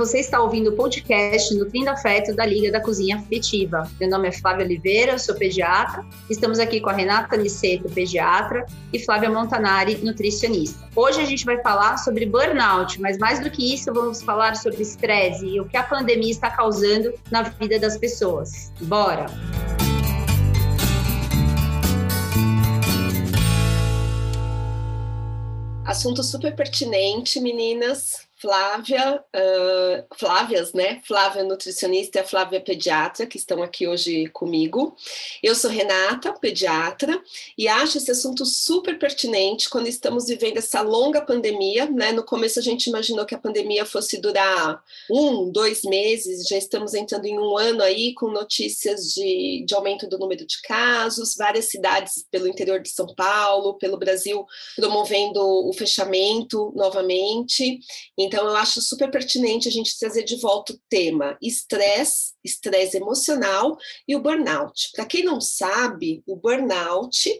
você está ouvindo o podcast Nutrindo Afeto da Liga da Cozinha Afetiva. Meu nome é Flávia Oliveira, sou pediatra. Estamos aqui com a Renata Niceto, pediatra, e Flávia Montanari, nutricionista. Hoje a gente vai falar sobre burnout, mas mais do que isso, vamos falar sobre estresse e o que a pandemia está causando na vida das pessoas. Bora! Assunto super pertinente, meninas. Flávia, uh, Flávias, né? Flávia nutricionista e a Flávia pediatra, que estão aqui hoje comigo. Eu sou Renata, pediatra, e acho esse assunto super pertinente quando estamos vivendo essa longa pandemia, né? No começo a gente imaginou que a pandemia fosse durar um, dois meses, já estamos entrando em um ano aí com notícias de, de aumento do número de casos, várias cidades pelo interior de São Paulo, pelo Brasil, promovendo o fechamento novamente. Então, eu acho super pertinente a gente trazer de volta o tema estresse, estresse emocional e o burnout. Para quem não sabe, o burnout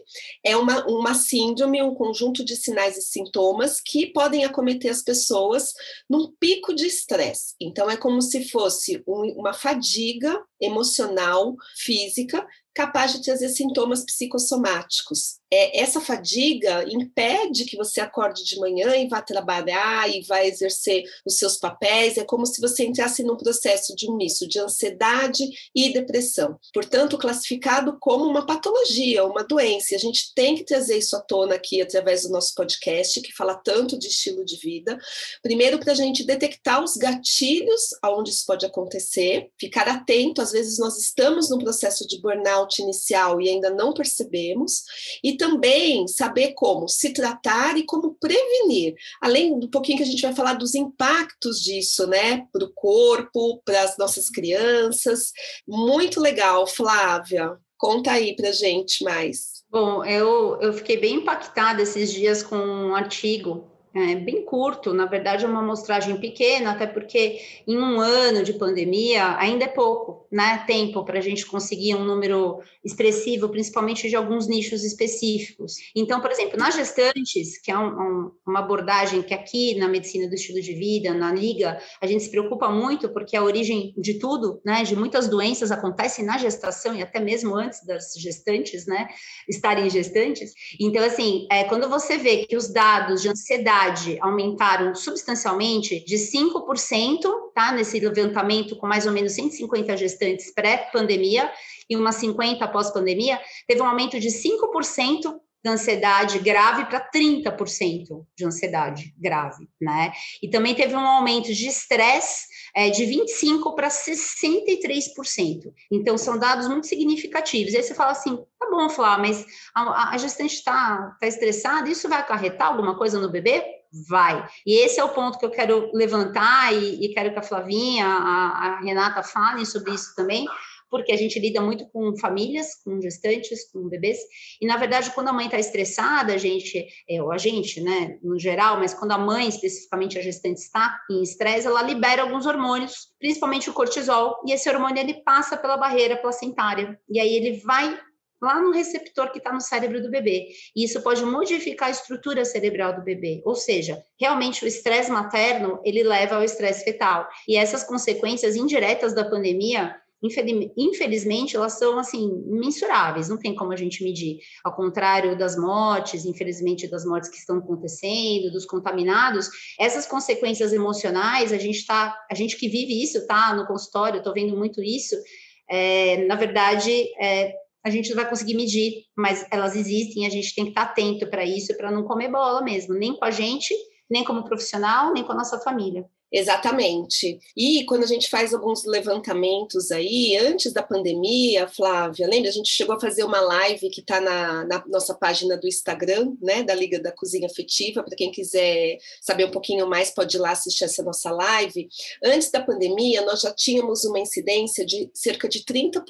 é uma, uma síndrome, um conjunto de sinais e sintomas que podem acometer as pessoas num pico de estresse. Então, é como se fosse um, uma fadiga emocional, física, capaz de trazer sintomas psicossomáticos é, essa fadiga impede que você acorde de manhã e vá trabalhar e vá exercer os seus papéis. É como se você entrasse num processo de um misto de ansiedade e depressão. Portanto, classificado como uma patologia, uma doença. A gente tem que trazer isso à tona aqui através do nosso podcast, que fala tanto de estilo de vida. Primeiro, para a gente detectar os gatilhos aonde isso pode acontecer, ficar atento. Às vezes, nós estamos num processo de burnout inicial e ainda não percebemos. E também saber como se tratar e como prevenir. Além do pouquinho que a gente vai falar dos impactos disso, né, para o corpo, para as nossas crianças. Muito legal, Flávia. Conta aí para gente mais. Bom, eu, eu fiquei bem impactada esses dias com um artigo é bem curto, na verdade é uma amostragem pequena, até porque em um ano de pandemia ainda é pouco, né? Tempo para a gente conseguir um número expressivo, principalmente de alguns nichos específicos. Então, por exemplo, nas gestantes, que é um, um, uma abordagem que aqui na medicina do estilo de vida, na liga, a gente se preocupa muito porque a origem de tudo, né? De muitas doenças acontece na gestação e até mesmo antes das gestantes, né? Estarem gestantes. Então, assim, é, quando você vê que os dados de ansiedade aumentaram substancialmente de 5%, tá? Nesse levantamento com mais ou menos 150 gestantes pré-pandemia e umas 50 pós-pandemia, teve um aumento de 5% da ansiedade grave para 30% de ansiedade grave, né? E também teve um aumento de estresse é, de 25% para 63%. Então, são dados muito significativos. Aí você fala assim, tá bom, Flá, mas a, a gestante está tá estressada, isso vai acarretar alguma coisa no bebê? Vai. E esse é o ponto que eu quero levantar e, e quero que a Flavinha, a, a Renata falem sobre isso também, porque a gente lida muito com famílias, com gestantes, com bebês, e na verdade, quando a mãe está estressada, a gente, é, ou a gente, né, no geral, mas quando a mãe, especificamente a gestante, está em estresse, ela libera alguns hormônios, principalmente o cortisol, e esse hormônio ele passa pela barreira placentária, e aí ele vai lá no receptor que está no cérebro do bebê. E isso pode modificar a estrutura cerebral do bebê. Ou seja, realmente o estresse materno, ele leva ao estresse fetal. E essas consequências indiretas da pandemia, infelizmente, elas são assim mensuráveis, não tem como a gente medir. Ao contrário das mortes, infelizmente, das mortes que estão acontecendo, dos contaminados, essas consequências emocionais, a gente tá, a gente que vive isso, tá no consultório, tô vendo muito isso. É, na verdade, é, a gente não vai conseguir medir, mas elas existem, a gente tem que estar atento para isso, para não comer bola mesmo, nem com a gente, nem como profissional, nem com a nossa família. Exatamente. E quando a gente faz alguns levantamentos aí, antes da pandemia, Flávia, lembra? A gente chegou a fazer uma live que está na, na, nossa página do Instagram, né, da Liga da Cozinha Afetiva, para quem quiser saber um pouquinho mais, pode ir lá assistir essa nossa live. Antes da pandemia, nós já tínhamos uma incidência de cerca de 30%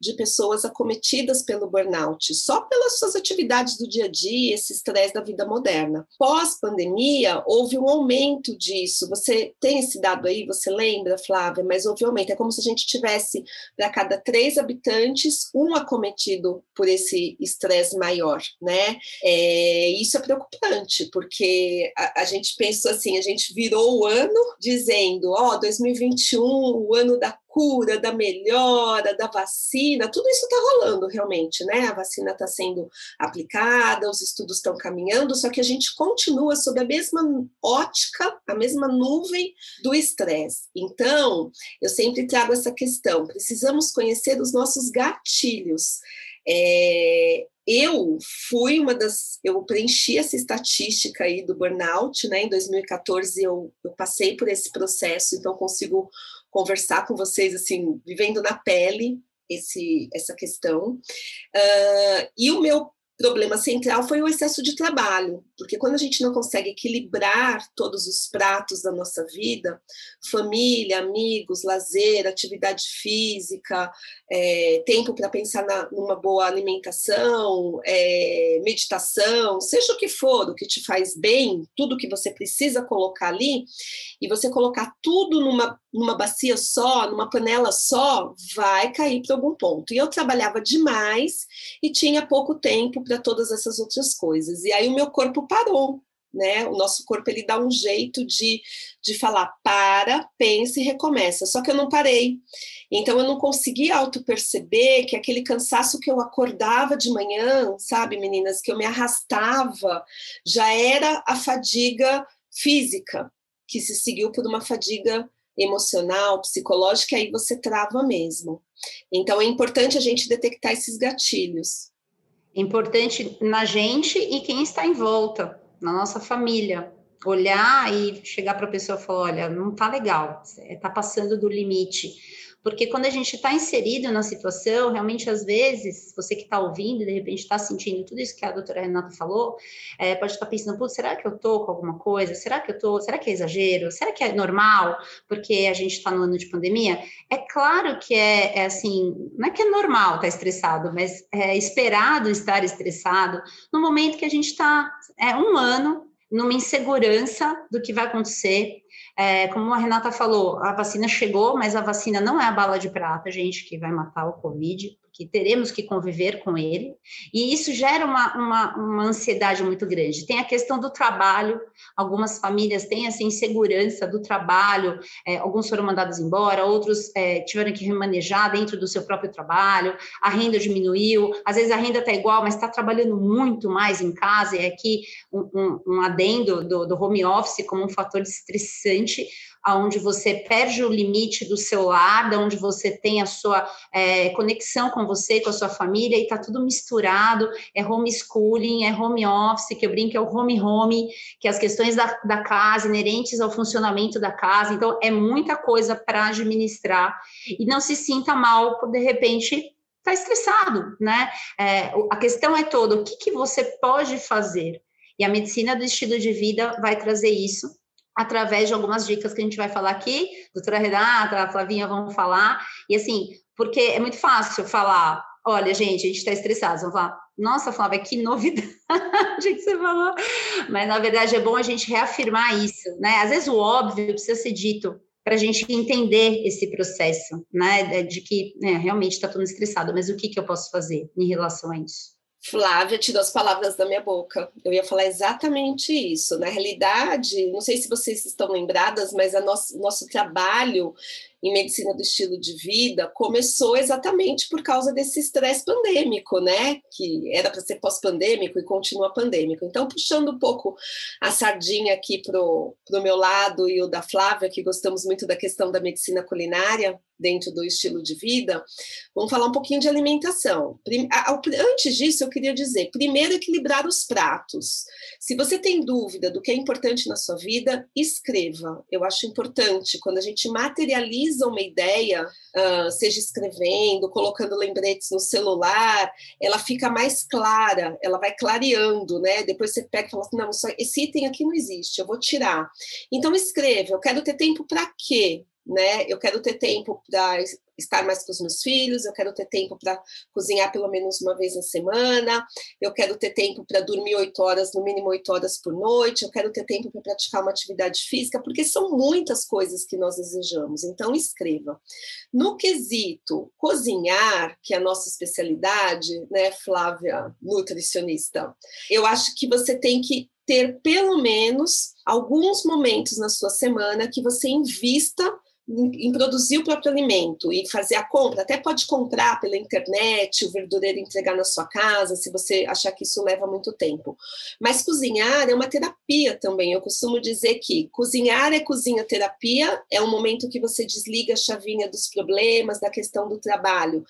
de pessoas acometidas pelo burnout, só pelas suas atividades do dia a dia, esse estresse da vida moderna. Pós-pandemia, houve um aumento disso Você tem esse dado aí, você lembra, Flávia? Mas houve aumento. É como se a gente tivesse, para cada três habitantes, um acometido por esse estresse maior, né? É, isso é preocupante, porque a, a, gente pensou assim, a gente virou o ano dizendo, ó, oh, 2021, o ano da cura, da melhora, da vacina, tudo isso está rolando realmente, né? A vacina está sendo aplicada, os estudos estão caminhando, só que a gente continua sob a mesma ótica, a mesma nuvem do estresse. Então, eu sempre trago essa questão: precisamos conhecer os nossos gatilhos. É, eu fui uma das, eu preenchi essa estatística aí do burnout, né? Em 2014 eu, eu passei por esse processo, então consigo conversar com vocês, assim, vivendo na pele esse, essa questão. Uh, e o meu problema central foi o excesso de trabalho, porque quando a gente não consegue equilibrar todos os pratos da nossa vida, família, amigos, lazer, atividade física, é, tempo para pensar na, numa boa alimentação, é, meditação, seja o que for, o que te faz bem, tudo que você precisa colocar ali, e você colocar tudo numa, numa bacia só, numa panela só, vai cair para algum ponto. E eu trabalhava demais e tinha pouco tempo para todas essas outras coisas. E aí o meu corpo parou, né? O nosso corpo ele dá um jeito de, de falar para, pensa e recomeça. Só que eu não parei. Então eu não consegui auto perceber que aquele cansaço que eu acordava de manhã, sabe, meninas, que eu me arrastava, já era a fadiga física, que se seguiu por uma fadiga emocional, psicológica, aí você trava mesmo. Então é importante a gente detectar esses gatilhos importante na gente e quem está em volta, na nossa família. Olhar e chegar para a pessoa e falar: olha, não está legal, está passando do limite porque quando a gente está inserido na situação, realmente, às vezes, você que está ouvindo, de repente está sentindo tudo isso que a doutora Renata falou, é, pode estar tá pensando, será que eu estou com alguma coisa? Será que eu estou? Será que é exagero? Será que é normal? Porque a gente está no ano de pandemia? É claro que é, é assim, não é que é normal estar tá estressado, mas é esperado estar estressado no momento que a gente está, é um ano numa insegurança do que vai acontecer, é, como a Renata falou, a vacina chegou, mas a vacina não é a bala de prata, gente, que vai matar o Covid que teremos que conviver com ele, e isso gera uma, uma, uma, ansiedade muito grande. Tem a questão do trabalho, algumas famílias têm essa insegurança do trabalho, é, alguns foram mandados embora, outros é, tiveram que remanejar dentro do seu próprio trabalho, a renda diminuiu, às vezes a renda está igual, mas está trabalhando muito mais em casa, e aqui um, um, um adendo do, do home office como um fator estressante, aonde você perde o limite do seu lar, onde você tem a sua é, conexão com você, com a sua família, e está tudo misturado, é homeschooling, é home office, que eu brinco, é o home home, que é as questões da, da casa, inerentes ao funcionamento da casa, então é muita coisa para administrar, e não se sinta mal por, de repente, estar tá estressado, né? É, a questão é toda, o que, que você pode fazer? E a medicina do estilo de vida vai trazer isso, através de algumas dicas que a gente vai falar aqui, doutora Renata, a Flavinha vão falar, e assim, porque é muito fácil falar, olha, gente, a gente está estressado, vão falar, nossa, Flávia, que novidade que você falou, mas na verdade é bom a gente reafirmar isso, né, às vezes o óbvio precisa ser dito, para a gente entender esse processo, né, de que né, realmente está todo estressado, mas o que, que eu posso fazer em relação a isso? Flávia tirou as palavras da minha boca. Eu ia falar exatamente isso. Na realidade, não sei se vocês estão lembradas, mas o nosso, nosso trabalho em medicina do estilo de vida começou exatamente por causa desse estresse pandêmico, né? Que era para ser pós-pandêmico e continua pandêmico. Então, puxando um pouco a sardinha aqui para o meu lado e o da Flávia, que gostamos muito da questão da medicina culinária dentro do estilo de vida, vamos falar um pouquinho de alimentação. Antes disso, eu queria dizer: primeiro, equilibrar os pratos. Se você tem dúvida do que é importante na sua vida, escreva. Eu acho importante quando a gente materializa organiza uma ideia, seja escrevendo, colocando lembretes no celular, ela fica mais clara, ela vai clareando, né? Depois você pega e fala assim, não, esse item aqui não existe, eu vou tirar. Então escreva, eu quero ter tempo para quê? Né? Eu quero ter tempo para estar mais com os meus filhos, eu quero ter tempo para cozinhar pelo menos uma vez na semana, eu quero ter tempo para dormir oito horas, no mínimo oito horas por noite, eu quero ter tempo para praticar uma atividade física, porque são muitas coisas que nós desejamos. Então, escreva. No quesito cozinhar, que é a nossa especialidade, né, Flávia, nutricionista, eu acho que você tem que ter pelo menos alguns momentos na sua semana que você invista em, produzir o próprio alimento e fazer a compra, até pode comprar pela internet, o verdureiro entregar na sua casa, se você achar que isso leva muito tempo. Mas cozinhar é uma terapia também. Eu costumo dizer que cozinhar é cozinha terapia, é um momento que você desliga a chavinha dos problemas, da questão do trabalho.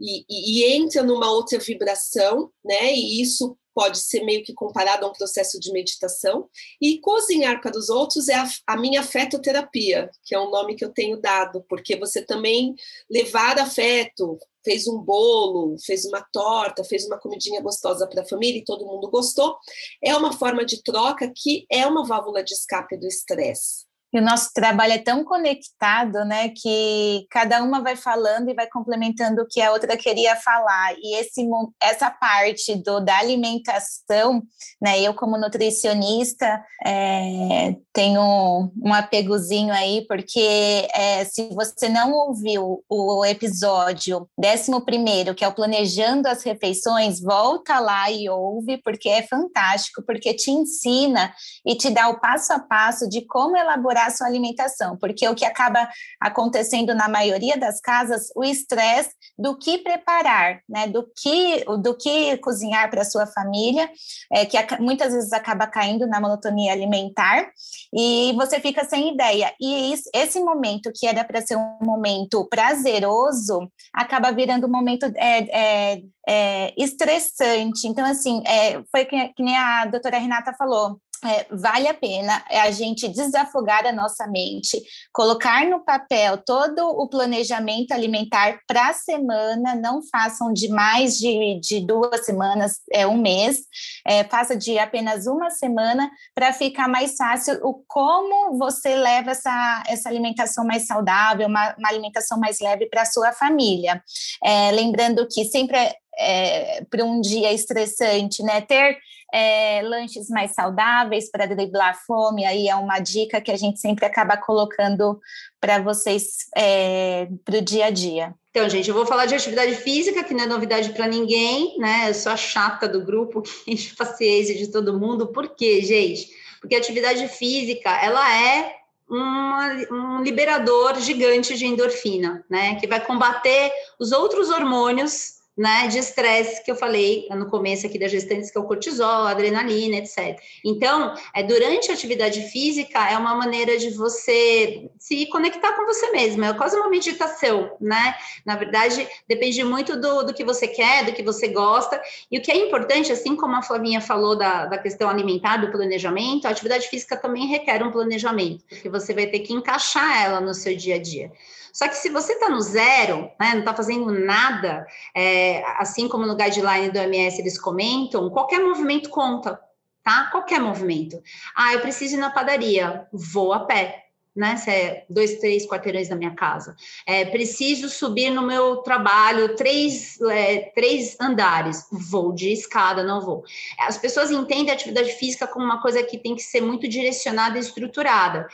E, e, e entra numa outra vibração, né? E isso pode ser meio que comparado a um processo de meditação. E cozinhar para os outros é a, a, minha afetoterapia, que é um nome que eu tenho dado, porque você também levar afeto, fez um bolo, fez uma torta, fez uma comidinha gostosa para a família e todo mundo gostou, é uma forma de troca que é uma válvula de escape do estresse. E o nosso trabalho é tão conectado, né, que cada uma vai falando e vai complementando o que a outra queria falar. E esse, essa parte do, da alimentação, né, eu como nutricionista é, tenho um apegozinho aí, porque é, se você não ouviu o episódio 11 que é o Planejando as Refeições, volta lá e ouve, porque é fantástico, porque te ensina e te dá o passo a passo de como elaborar a sua alimentação, porque o que acaba acontecendo na maioria das casas, o estresse do que preparar, né, do que do que cozinhar para sua família, é, que muitas vezes acaba caindo na monotonia alimentar e você fica sem ideia. E isso, esse momento que era para ser um momento prazeroso acaba virando um momento é, é, é estressante. Então, assim, é, foi que, que nem a doutora Renata falou, é, vale a pena a gente desafogar a nossa mente, colocar no papel todo o planejamento alimentar para a semana, não façam de mais de, de duas semanas, é um mês, é, faça de apenas uma semana para ficar mais fácil o como você leva essa, essa alimentação mais saudável, uma, uma alimentação mais leve para a sua família. É, lembrando que sempre é, para um dia estressante, né? Ter é, lanches mais saudáveis para driblar fome, aí é uma dica que a gente sempre acaba colocando para vocês é, para o dia a dia. Então, gente, eu vou falar de atividade física, que não é novidade para ninguém, né? Eu sou a chata do grupo, que enche paciência de todo mundo. Por quê, gente? Porque a atividade física, ela é uma, um liberador gigante de endorfina, né? Que vai combater os outros hormônios né, de estresse que eu falei no começo aqui da gestante, que é o cortisol, adrenalina, etc. Então, é, durante a atividade física, é uma maneira de você se conectar com você mesmo, é quase uma meditação, né? Na verdade, depende muito do, do que você quer, do que você gosta, e o que é importante, assim como a Flavinha falou da, da questão alimentar, do planejamento, a atividade física também requer um planejamento, que você vai ter que encaixar ela no seu dia a dia. Só que se você está no zero, né, não está fazendo nada, é, assim como no guideline do MS eles comentam, qualquer movimento conta, tá? Qualquer movimento. Ah, eu preciso ir na padaria, vou a pé. Né, se é dois, três quarteirões da minha casa. É, preciso subir no meu trabalho três, é, três andares. Vou de escada, não vou. As pessoas entendem a atividade física como uma coisa que tem que ser muito direcionada e estruturada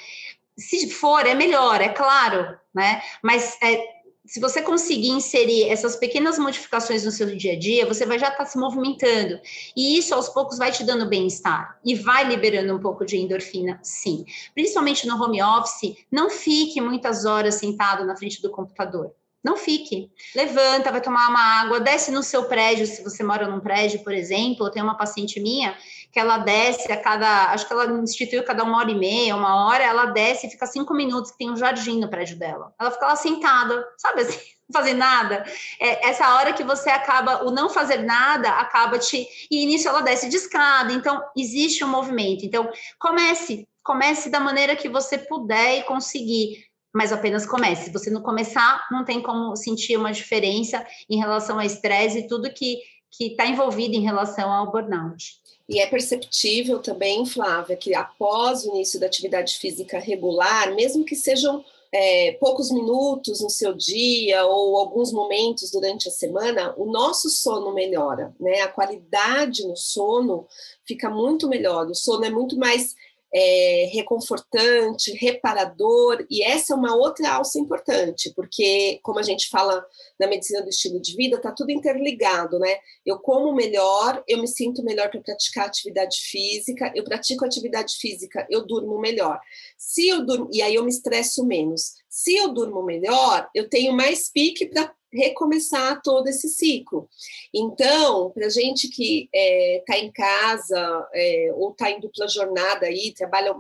se for, é melhor, é claro, né? Mas é, se você conseguir inserir essas pequenas modificações no seu dia a dia, você vai já estar tá se movimentando. E isso, aos poucos, vai te dando bem-estar e vai liberando um pouco de endorfina, sim. Principalmente no home office, não fique muitas horas sentado na frente do computador. Não fique. Levanta, vai tomar uma água, desce no seu prédio, se você mora num prédio, por exemplo. Eu tenho uma paciente minha que ela desce a cada, acho que ela instituiu cada uma hora e meia, uma hora, ela desce e fica cinco minutos, que tem um jardim no prédio dela. Ela fica lá sentada, sabe assim, não fazer nada. É, essa hora que você acaba, o não fazer nada, acaba te. E nisso ela desce de escada, então existe um movimento. Então, comece, comece da maneira que você puder e conseguir mas apenas comece. Se você não começar, não tem como sentir uma diferença em relação ao estresse e tudo que está envolvido em relação ao burnout. E é perceptível também, Flávia, que após o início da atividade física regular, mesmo que sejam é, poucos minutos no seu dia ou alguns momentos durante a semana, o nosso sono melhora, né? A qualidade no sono fica muito melhor. O sono é muito mais é, reconfortante, reparador, e essa é uma outra alça importante, porque, como a gente fala na medicina do estilo de vida, está tudo interligado, né? Eu como melhor, eu me sinto melhor para praticar atividade física, eu pratico atividade física, eu durmo melhor. Se eu durmo, e aí eu me estresso menos. Se eu durmo melhor, eu tenho mais pique para recomeçar todo esse ciclo. Então, para gente que está é, tá em casa é, ou está em dupla jornada aí, trabalha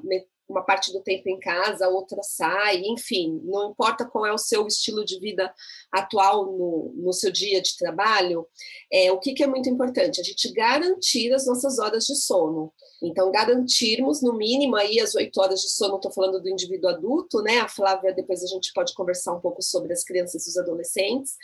uma parte do tempo em casa, outra sai, enfim, não importa qual é o seu estilo de vida atual no, no seu dia de trabalho, é, o que, que é muito importante? A gente garantir as nossas horas de sono. Então, garantirmos, no mínimo, aí as oito horas de sono, estou falando do indivíduo adulto, né? A Flávia, depois a gente pode conversar um pouco sobre as crianças e os adolescentes,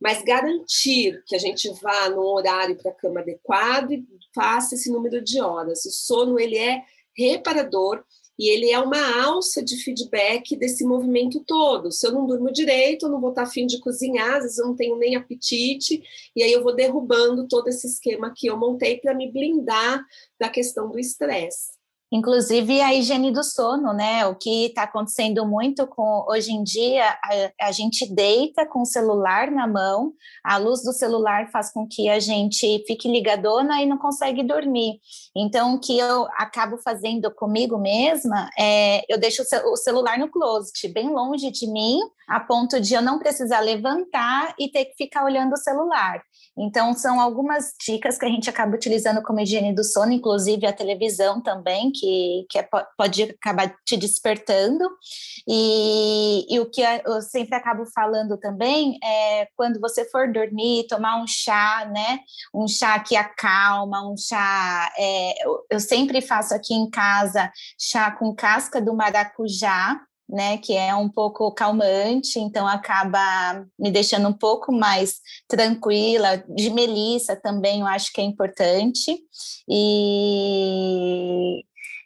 mas garantir que a gente vá num horário para a cama adequado e faça esse número de horas. O sono, ele é reparador, e ele é uma alça de feedback desse movimento todo. Se eu não durmo direito, eu não vou estar afim de cozinhar, às vezes eu não tenho nem apetite, e aí eu vou derrubando todo esse esquema que eu montei para me blindar da questão do estresse. Inclusive a higiene do sono, né? O que está acontecendo muito com hoje em dia, a, a, gente deita com o celular na mão, a luz do celular faz com que a gente fique ligadona e não consegue dormir. Então, o que eu acabo fazendo comigo mesma é eu deixo o celular no closet, bem longe de mim, a ponto de eu não precisar levantar e ter que ficar olhando o celular. Então, são algumas dicas que a gente acaba utilizando como higiene do sono, inclusive a televisão também, que é, pode acabar te despertando. E, e o que eu sempre acabo falando também é quando você for dormir, tomar um chá, né? Um chá que acalma, um chá. É, eu, eu sempre faço aqui em casa chá com casca do maracujá né, que é um pouco calmante, então acaba me deixando um pouco mais tranquila. De melissa também eu acho que é importante. E,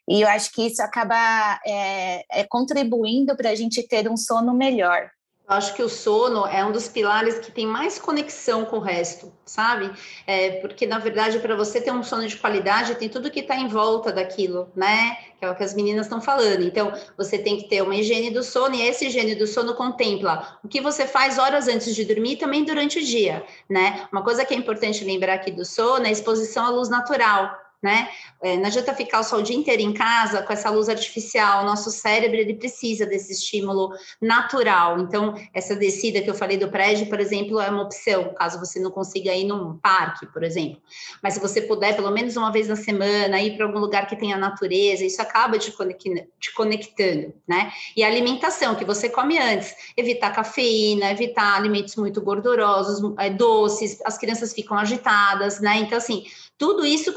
e eu acho que isso acaba é, é contribuindo para a gente ter um sono melhor. Eu acho que o sono é um dos pilares que tem mais conexão com o resto, sabe? É, porque, na verdade, para você ter um sono de qualidade, tem tudo que está em volta daquilo, né? Que é o que as meninas estão falando. Então, você tem que ter uma higiene do sono, e essa higiene do sono contempla o que você faz horas antes de dormir e também durante o dia, né? Uma coisa que é importante lembrar aqui do sono é a exposição à luz natural né? É, não adianta ficar sol o dia inteiro em casa com essa luz artificial. O nosso cérebro ele precisa desse estímulo natural. Então, essa descida que eu falei do prédio, por exemplo, é uma opção, caso você não consiga ir num parque, por exemplo. Mas se você puder, pelo menos uma vez na semana, ir para algum lugar que tenha natureza, isso acaba te, te conectando, né? E a alimentação que você come antes, evitar cafeína, evitar alimentos muito gordurosos, é, doces, as crianças ficam agitadas, né? Então, assim, tudo isso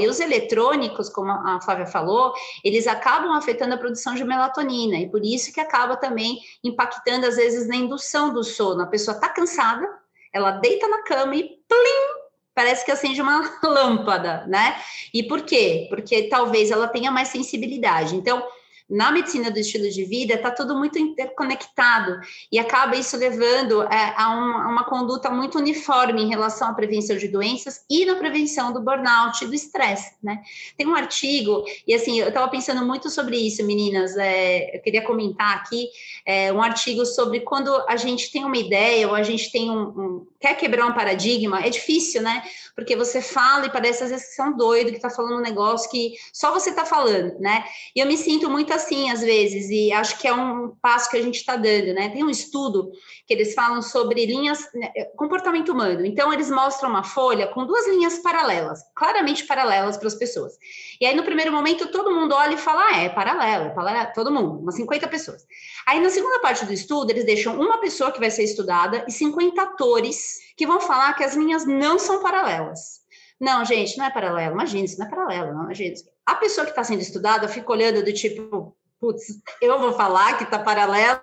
E os eletrônicos, como a Flávia falou, eles acabam afetando a produção de melatonina, e por isso que acaba também impactando, às vezes, na indução do sono. A pessoa está cansada, ela deita na cama e plim! Parece que acende uma lâmpada, né? E por quê? Porque talvez ela tenha mais sensibilidade. Então, na medicina do estilo de vida, está tudo muito interconectado e acaba isso levando é, a, um, a, uma conduta muito uniforme em relação à prevenção de doenças e na prevenção do burnout e do estresse, né? Tem um artigo, e assim, eu estava pensando muito sobre isso, meninas, é, eu queria comentar aqui é, um artigo sobre quando a gente tem uma ideia ou a gente tem um, um quer quebrar um paradigma, é difícil, né? Porque você fala e parece às vezes que você é doido que está falando um negócio que só você está falando, né? E eu me sinto muito assim às vezes, e acho que é um passo que a gente está dando, né? Tem um estudo que eles falam sobre linhas, né, comportamento humano. Então, eles mostram uma folha com duas linhas paralelas, claramente paralelas para as pessoas. E aí, no primeiro momento, todo mundo olha e fala: ah, é paralelo, é paralelo, todo mundo, umas 50 pessoas. Aí, na segunda parte do estudo, eles deixam uma pessoa que vai ser estudada e 50 atores que vão falar que as linhas não são paralelas. Não, gente, não é paralelo. Imagina, isso não é paralelo, não. Imagina. A pessoa que está sendo estudada fica olhando do tipo, putz, eu vou falar que está paralelo,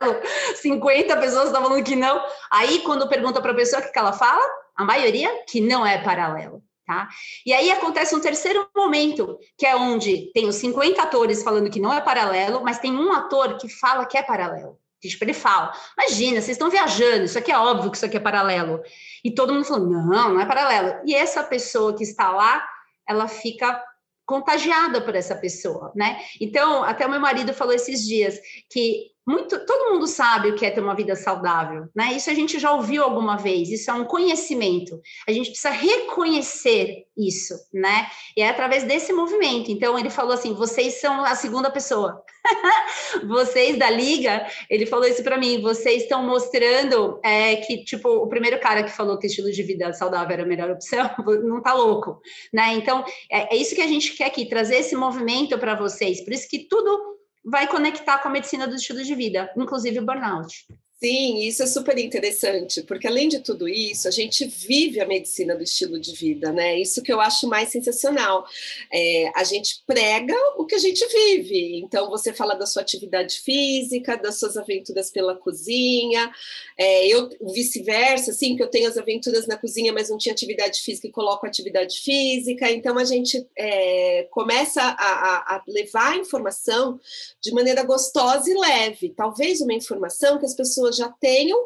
50 pessoas estão falando que não. Aí, quando pergunta para a pessoa o que, que ela fala, a maioria que não é paralelo. Tá? E aí acontece um terceiro momento, que é onde tem os 50 atores falando que não é paralelo, mas tem um ator que fala que é paralelo. Tipo, ele fala: Imagina, vocês estão viajando, isso aqui é óbvio que isso aqui é paralelo. E todo mundo falou: Não, não é paralelo. E essa pessoa que está lá, ela fica contagiada por essa pessoa, né? Então, até o meu marido falou esses dias que muito, todo mundo sabe o que é ter uma vida saudável, né? Isso a gente já ouviu alguma vez, isso é um conhecimento. A gente precisa reconhecer isso, né? E é através desse movimento. Então ele falou assim: vocês são a segunda pessoa. vocês da liga, ele falou isso para mim. Vocês estão mostrando é, que tipo o primeiro cara que falou que estilo de vida saudável era a melhor opção, não tá louco, né? Então é, é isso que a gente quer aqui trazer esse movimento para vocês. Por isso que tudo vai conectar com a medicina do estilo de vida, inclusive o burnout. Sim, isso é super interessante, porque além de tudo isso, a gente vive a medicina do estilo de vida, né? Isso que eu acho mais sensacional. É, a gente prega o que a gente vive. Então, você fala da sua atividade física, das suas aventuras pela cozinha, é, eu vice-versa, assim, que eu tenho as aventuras na cozinha, mas não tinha atividade física e coloco atividade física. Então, a gente é, começa a, a, levar a informação de maneira gostosa e leve. Talvez uma informação que as pessoas pessoas já tenham,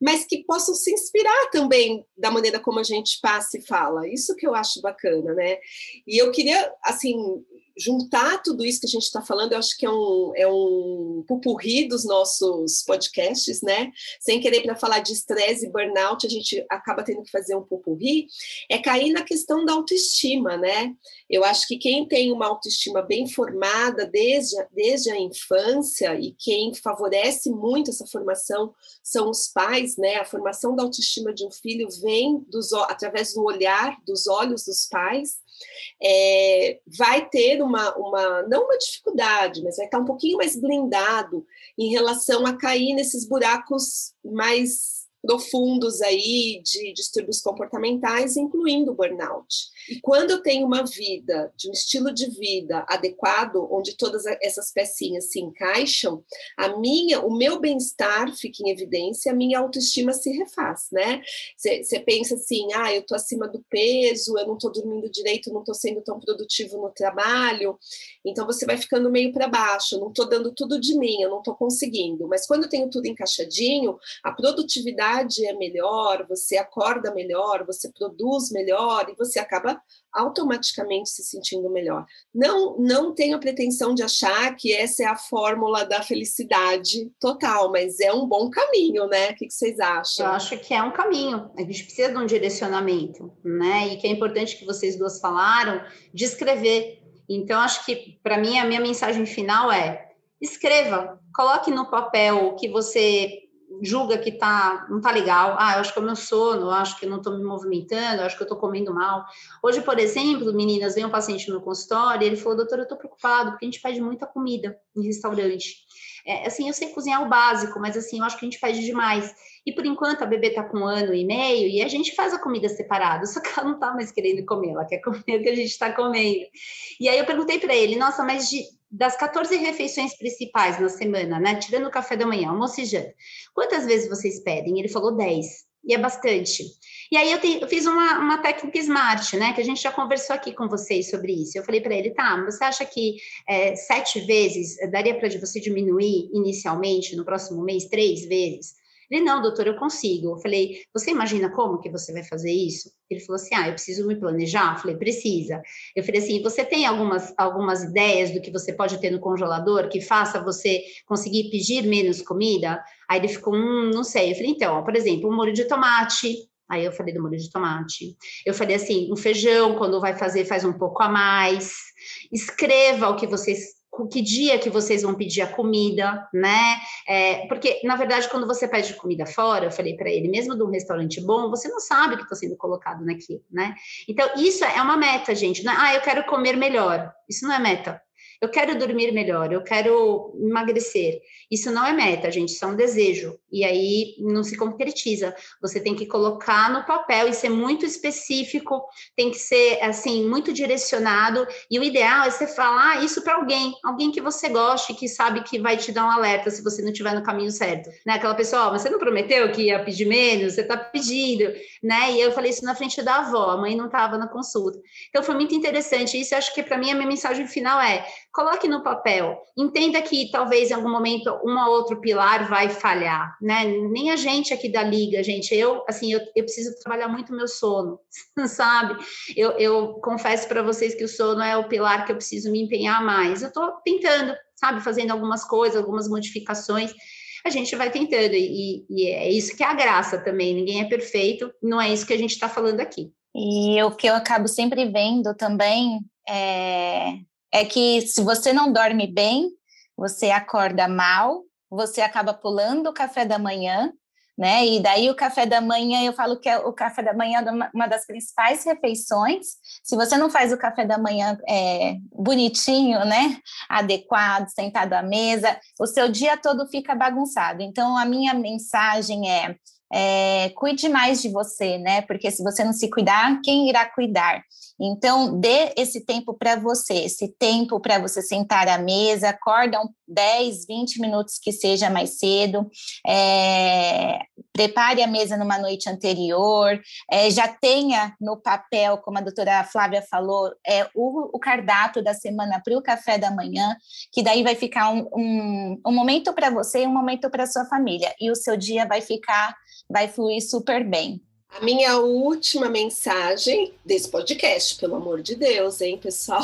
mas que possam se inspirar também da maneira como a gente passa e fala. Isso que eu acho bacana, né? E eu queria, assim, juntar tudo isso que a gente está falando, eu acho que é um, é um pupurri dos nossos podcasts, né? Sem querer para falar de estresse e burnout, a gente acaba tendo que fazer um pupurri, é cair na questão da autoestima, né? Eu acho que quem tem uma autoestima bem formada desde, desde a infância e quem favorece muito essa formação são os pais, né? A formação da autoestima de um filho vem dos, através do olhar, dos olhos dos pais, é, vai ter uma, uma, não uma dificuldade, mas vai estar um pouquinho mais blindado em relação a cair nesses buracos mais profundos aí de distúrbios comportamentais, incluindo burnout. E quando eu tenho uma vida, de um estilo de vida adequado, onde todas essas pecinhas se encaixam, a minha, o meu bem-estar fica em evidência, a minha autoestima se refaz, né? Você pensa assim, ah, eu estou acima do peso, eu não estou dormindo direito, não estou sendo tão produtivo no trabalho, então você vai ficando meio para baixo, eu não estou dando tudo de mim, eu não estou conseguindo. Mas quando eu tenho tudo encaixadinho, a produtividade é melhor, você acorda melhor, você produz melhor e você acaba automaticamente se sentindo melhor. Não, não tenho a pretensão de achar que essa é a fórmula da felicidade total, mas é um bom caminho, né? O que, vocês acham? Eu acho que é um caminho. A gente precisa de um direcionamento, né? E que é importante que vocês duas falaram de escrever. Então, acho que para mim a minha mensagem final é escreva, coloque no papel o que você julga que tá, não tá legal, ah, eu acho que é o meu sono, eu acho que não estou me movimentando, eu acho que eu estou comendo mal. Hoje, por exemplo, meninas, veio um paciente no consultório e ele falou, doutor, eu estou preocupado porque a gente pede muita comida em restaurante. É, assim, eu sei cozinhar o básico, mas assim, eu acho que a gente pede demais. E por enquanto a bebê está com um ano e meio e a gente faz a comida separada, só que ela não está mais querendo comer, ela quer comer o que a gente está comendo. E aí eu perguntei para ele, nossa, mas de, das 14 refeições principais na semana, né? Tirando o café da manhã, almoço e janta, quantas vezes vocês pedem? Ele falou 10, e é bastante. E aí eu, te, eu fiz uma, uma, técnica smart, né? Que a gente já conversou aqui com vocês sobre isso. Eu falei para ele, tá, você acha que é, sete vezes daria para você diminuir inicialmente, no próximo mês, três vezes? Ele, não, doutor, eu consigo. Eu falei, você imagina como que você vai fazer isso? Ele falou assim, ah, eu preciso me planejar. Eu falei, precisa. Eu falei assim, você tem algumas, algumas ideias do que você pode ter no congelador que faça você conseguir pedir menos comida? Aí ele ficou, hum, não sei. Eu falei, então, ó, por exemplo, um molho de tomate, Aí eu falei do molho de tomate. Eu falei assim, um feijão, quando vai fazer, faz um pouco a mais. Escreva o que vocês que dia que vocês vão pedir a comida, né? É, porque, na verdade, quando você pede comida fora, eu falei para ele, mesmo de um restaurante bom, você não sabe o que está sendo colocado naquilo, né? Então, isso é uma meta, gente. Não é, ah, eu quero comer melhor. Isso não é meta eu quero dormir melhor, eu quero emagrecer. Isso não é meta, gente, isso é um desejo. E aí não se concretiza. Você tem que colocar no papel e ser muito específico, tem que ser assim, muito direcionado. E o ideal é você falar isso para alguém, alguém que você goste, que sabe que vai te dar um alerta se você não estiver no caminho certo. Né? Aquela pessoa, oh, você não prometeu que ia pedir menos, você está pedindo, né? E eu falei isso na frente da avó, a mãe não estava na consulta. Então foi muito interessante. Isso eu acho que para mim a minha mensagem final é coloque no papel. Entenda que talvez em algum momento um ou outro pilar vai falhar, né? Nem a gente aqui da liga, gente, eu, assim, eu, eu preciso trabalhar muito meu sono, sabe? Eu, eu confesso para vocês que o sono é o pilar que eu preciso me empenhar mais. Eu estou tentando, sabe, fazendo algumas coisas, algumas modificações a gente vai tentando, e, e, é isso que é a graça também, ninguém é perfeito, não é isso que a gente está falando aqui. E o que eu acabo sempre vendo também é, é que se você não dorme bem, você acorda mal, você acaba pulando o café da manhã, né? E daí o café da manhã, eu falo que é o café da manhã é uma das principais refeições. Se você não faz o café da manhã é, bonitinho, né? Adequado, sentado à mesa, o seu dia todo fica bagunçado. Então, a minha mensagem é é, cuide mais de você, né? Porque se você não se cuidar, quem irá cuidar? Então, dê esse tempo para você, esse tempo para você sentar à mesa, acorda um 10, 20 minutos que seja mais cedo, é, prepare a mesa numa noite anterior, é, já tenha no papel, como a doutora Flávia falou, é, o, o cardápio da semana para o café da manhã, que daí vai ficar um, um, um momento para você e um momento para sua família, e o seu dia vai ficar vai fluir super bem. A minha última mensagem desse podcast, pelo amor de Deus, hein, pessoal?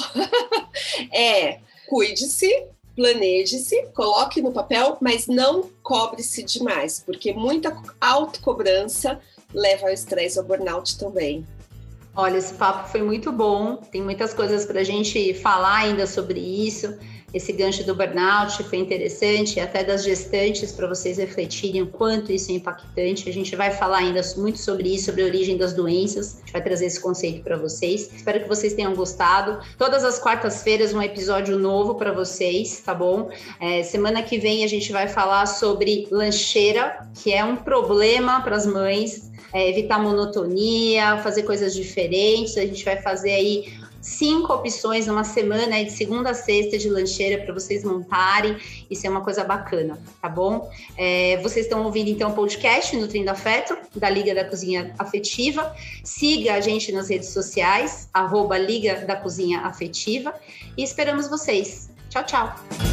é cuide-se, planeje-se, coloque no papel, mas não cobre-se demais, porque muita autocobrança leva ao estresse ao burnout também. Olha, esse papo foi muito bom, tem muitas coisas para a gente falar ainda sobre isso esse gancho do burnout foi interessante, até das gestantes, para vocês refletirem o quanto isso é impactante. A gente vai falar ainda muito sobre isso, sobre a origem das doenças, a gente vai trazer esse conceito para vocês. Espero que vocês tenham gostado. Todas as quartas-feiras, um episódio novo para vocês, tá bom? É, semana que vem a gente vai falar sobre lancheira, que é um problema para as mães. É, evitar monotonia, fazer coisas diferentes. A gente vai fazer aí cinco opções numa semana, de segunda a sexta, de lancheira para vocês montarem. Isso é uma coisa bacana, tá bom? É, vocês estão ouvindo então o podcast Nutrindo Afeto, da Liga da Cozinha Afetiva. Siga a gente nas redes sociais, arroba Liga da Cozinha Afetiva. E esperamos vocês. Tchau, tchau!